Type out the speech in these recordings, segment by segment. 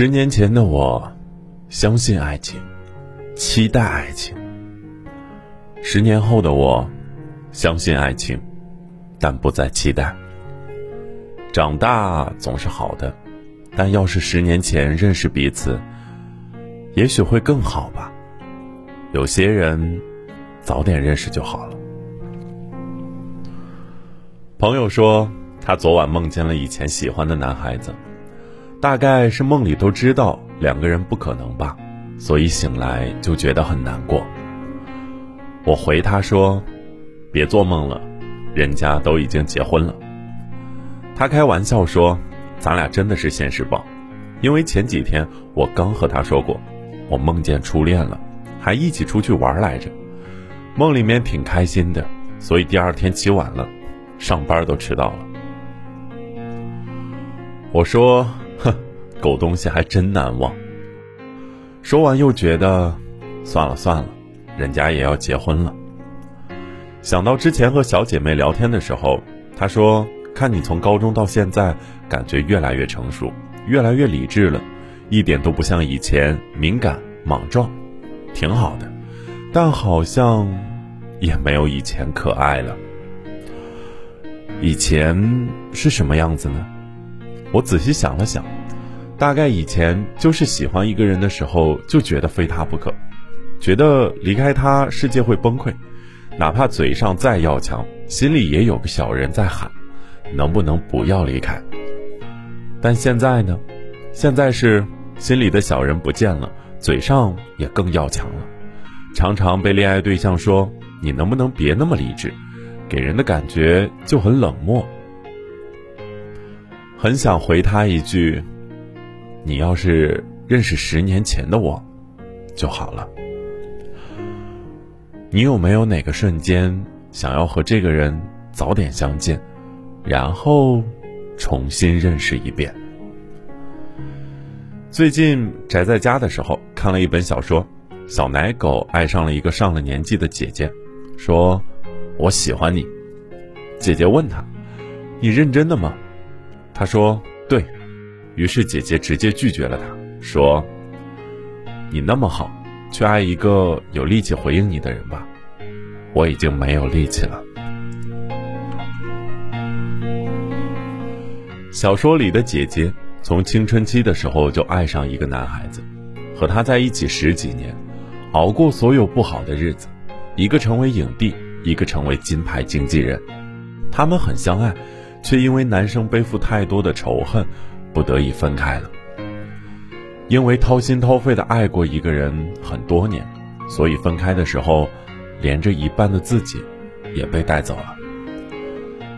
十年前的我，相信爱情，期待爱情。十年后的我，相信爱情，但不再期待。长大总是好的，但要是十年前认识彼此，也许会更好吧。有些人，早点认识就好了。朋友说，他昨晚梦见了以前喜欢的男孩子。大概是梦里都知道两个人不可能吧，所以醒来就觉得很难过。我回他说：“别做梦了，人家都已经结婚了。”他开玩笑说：“咱俩真的是现实报，因为前几天我刚和他说过，我梦见初恋了，还一起出去玩来着，梦里面挺开心的，所以第二天起晚了，上班都迟到了。”我说。哼，狗东西还真难忘。说完又觉得，算了算了，人家也要结婚了。想到之前和小姐妹聊天的时候，她说：“看你从高中到现在，感觉越来越成熟，越来越理智了，一点都不像以前敏感莽撞，挺好的。但好像也没有以前可爱了。以前是什么样子呢？”我仔细想了想，大概以前就是喜欢一个人的时候就觉得非他不可，觉得离开他世界会崩溃，哪怕嘴上再要强，心里也有个小人在喊，能不能不要离开？但现在呢？现在是心里的小人不见了，嘴上也更要强了，常常被恋爱对象说：“你能不能别那么理智？”给人的感觉就很冷漠。很想回他一句：“你要是认识十年前的我，就好了。”你有没有哪个瞬间想要和这个人早点相见，然后重新认识一遍？最近宅在家的时候，看了一本小说，小奶狗爱上了一个上了年纪的姐姐，说：“我喜欢你。”姐姐问他：“你认真的吗？”他说：“对。”于是姐姐直接拒绝了他，说：“你那么好，去爱一个有力气回应你的人吧。我已经没有力气了。”小说里的姐姐从青春期的时候就爱上一个男孩子，和他在一起十几年，熬过所有不好的日子，一个成为影帝，一个成为金牌经纪人，他们很相爱。却因为男生背负太多的仇恨，不得已分开了。因为掏心掏肺的爱过一个人很多年，所以分开的时候，连着一半的自己也被带走了。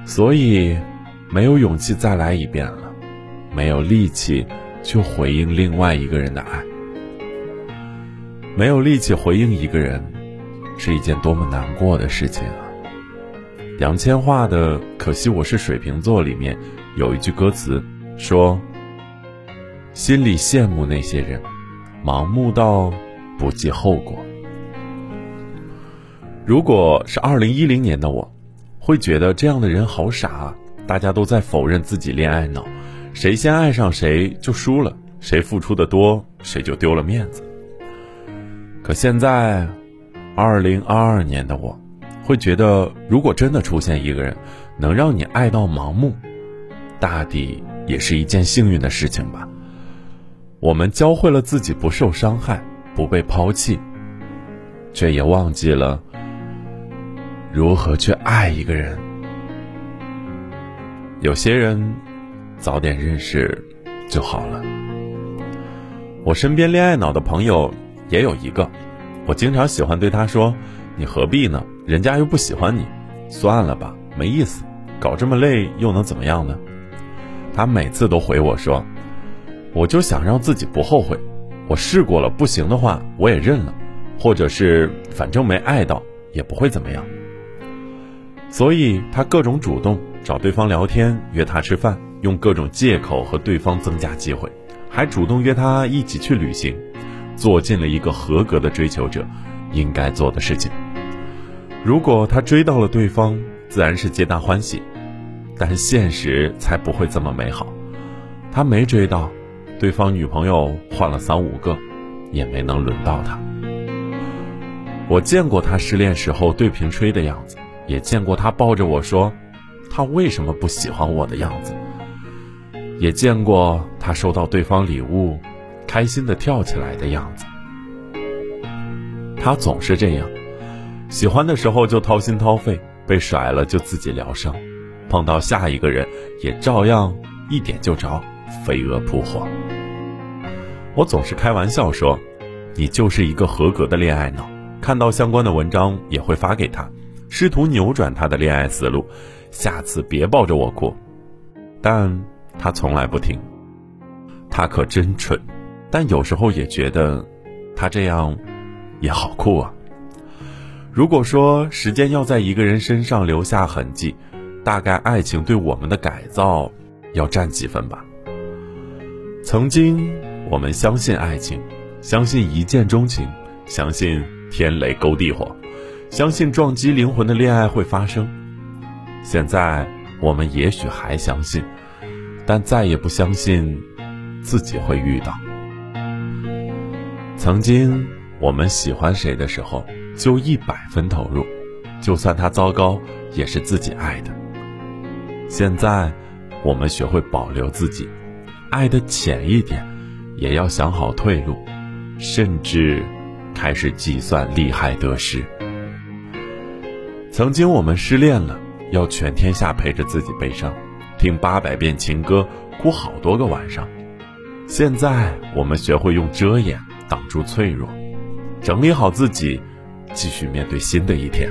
所以，没有勇气再来一遍了，没有力气去回应另外一个人的爱，没有力气回应一个人，是一件多么难过的事情！杨千嬅的《可惜我是水瓶座》里面有一句歌词说：“心里羡慕那些人，盲目到不计后果。”如果是二零一零年的我，会觉得这样的人好傻，大家都在否认自己恋爱脑，谁先爱上谁就输了，谁付出的多谁就丢了面子。可现在，二零二二年的我。会觉得，如果真的出现一个人，能让你爱到盲目，大抵也是一件幸运的事情吧。我们教会了自己不受伤害、不被抛弃，却也忘记了如何去爱一个人。有些人早点认识就好了。我身边恋爱脑的朋友也有一个，我经常喜欢对他说：“你何必呢？”人家又不喜欢你，算了吧，没意思，搞这么累又能怎么样呢？他每次都回我说：“我就想让自己不后悔，我试过了，不行的话我也认了，或者是反正没爱到也不会怎么样。”所以他各种主动找对方聊天，约他吃饭，用各种借口和对方增加机会，还主动约他一起去旅行，做尽了一个合格的追求者应该做的事情。如果他追到了对方，自然是皆大欢喜，但现实才不会这么美好。他没追到，对方女朋友换了三五个，也没能轮到他。我见过他失恋时候对瓶吹的样子，也见过他抱着我说他为什么不喜欢我的样子，也见过他收到对方礼物，开心的跳起来的样子。他总是这样，喜欢的时候就掏心掏肺，被甩了就自己疗伤，碰到下一个人也照样一点就着，飞蛾扑火。我总是开玩笑说，你就是一个合格的恋爱脑。看到相关的文章也会发给他，试图扭转他的恋爱思路。下次别抱着我哭，但他从来不听。他可真蠢，但有时候也觉得，他这样，也好酷啊。如果说时间要在一个人身上留下痕迹，大概爱情对我们的改造，要占几分吧。曾经我们相信爱情，相信一见钟情，相信。天雷勾地火，相信撞击灵魂的恋爱会发生。现在我们也许还相信，但再也不相信自己会遇到。曾经我们喜欢谁的时候，就一百分投入，就算他糟糕，也是自己爱的。现在我们学会保留自己，爱的浅一点，也要想好退路，甚至。开始计算利害得失。曾经我们失恋了，要全天下陪着自己悲伤，听八百遍情歌，哭好多个晚上。现在我们学会用遮掩挡住脆弱，整理好自己，继续面对新的一天。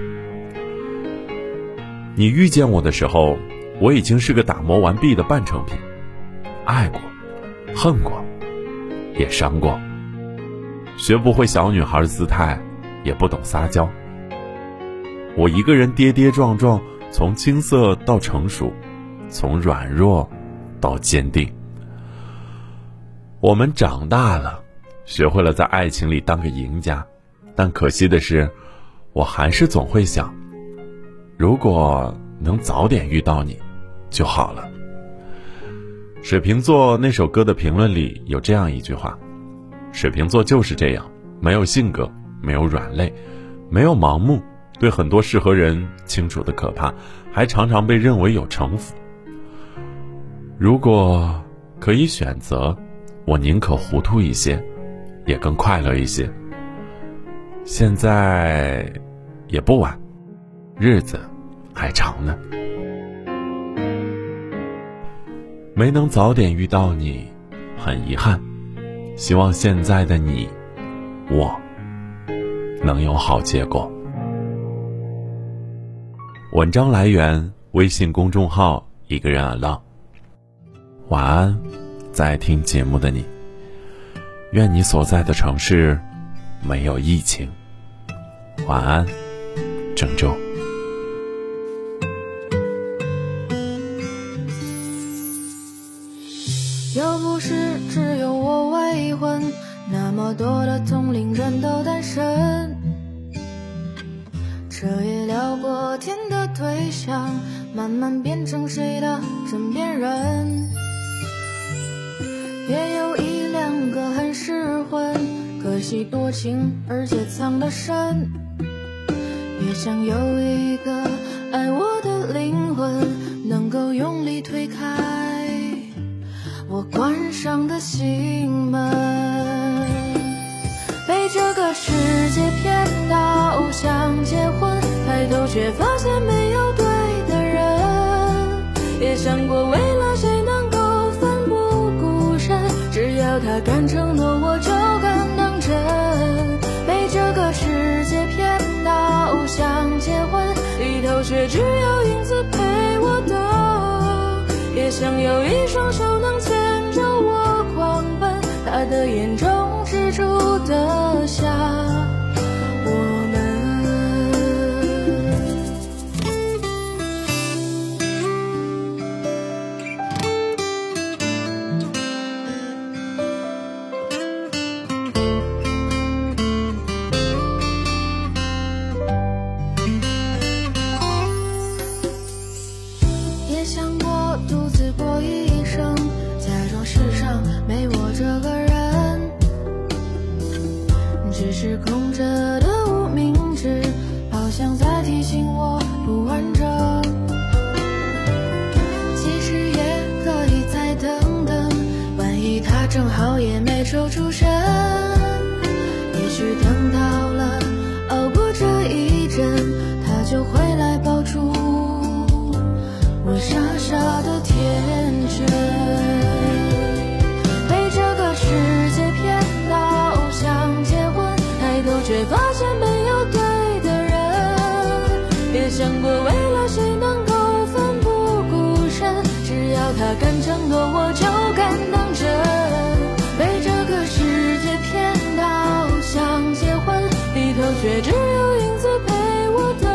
你遇见我的时候，我已经是个打磨完毕的半成品，爱过，恨过，也伤过。学不会小女孩的姿态，也不懂撒娇。我一个人跌跌撞撞，从青涩到成熟，从软弱到坚定。我们长大了，学会了在爱情里当个赢家，但可惜的是，我还是总会想，如果能早点遇到你，就好了。水瓶座那首歌的评论里有这样一句话。水瓶座就是这样，没有性格，没有软肋，没有盲目，对很多适合人清楚的可怕，还常常被认为有城府。如果可以选择，我宁可糊涂一些，也更快乐一些。现在也不晚，日子还长呢。没能早点遇到你，很遗憾。希望现在的你，我能有好结果。文章来源：微信公众号“一个人耳浪”。晚安，在听节目的你。愿你所在的城市没有疫情。晚安，郑州。又不是只有我未婚，那么多的同龄人都单身。彻夜聊过天的对象，慢慢变成谁的枕边人。也有一两个很适婚，可惜多情而且藏得深。也想有一个爱我的灵魂，能够用力推开。我关上的心门，被这个世界骗到想结婚，抬头却发现没有对的人。也想过为了谁能够奋不顾身，只要他敢承诺，我就眼中是空着的无名指，好像在提醒我不完整。其实也可以再等等，万一他正好也没抽出身，也许等到了熬过这一阵，他就会来抱住我傻傻的甜不敢当真，被这个世界骗到，想结婚，里头却只有影子陪我等，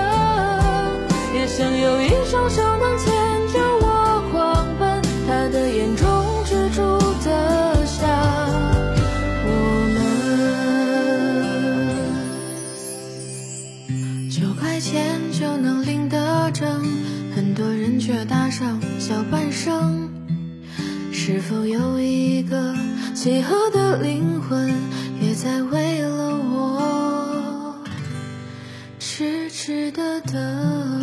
也想有一双手能牵着我狂奔，他的眼中只住得下我们。九块钱就能领得证，很多人却搭上小半生。是否有一个契合的灵魂，也在为了我痴痴的等？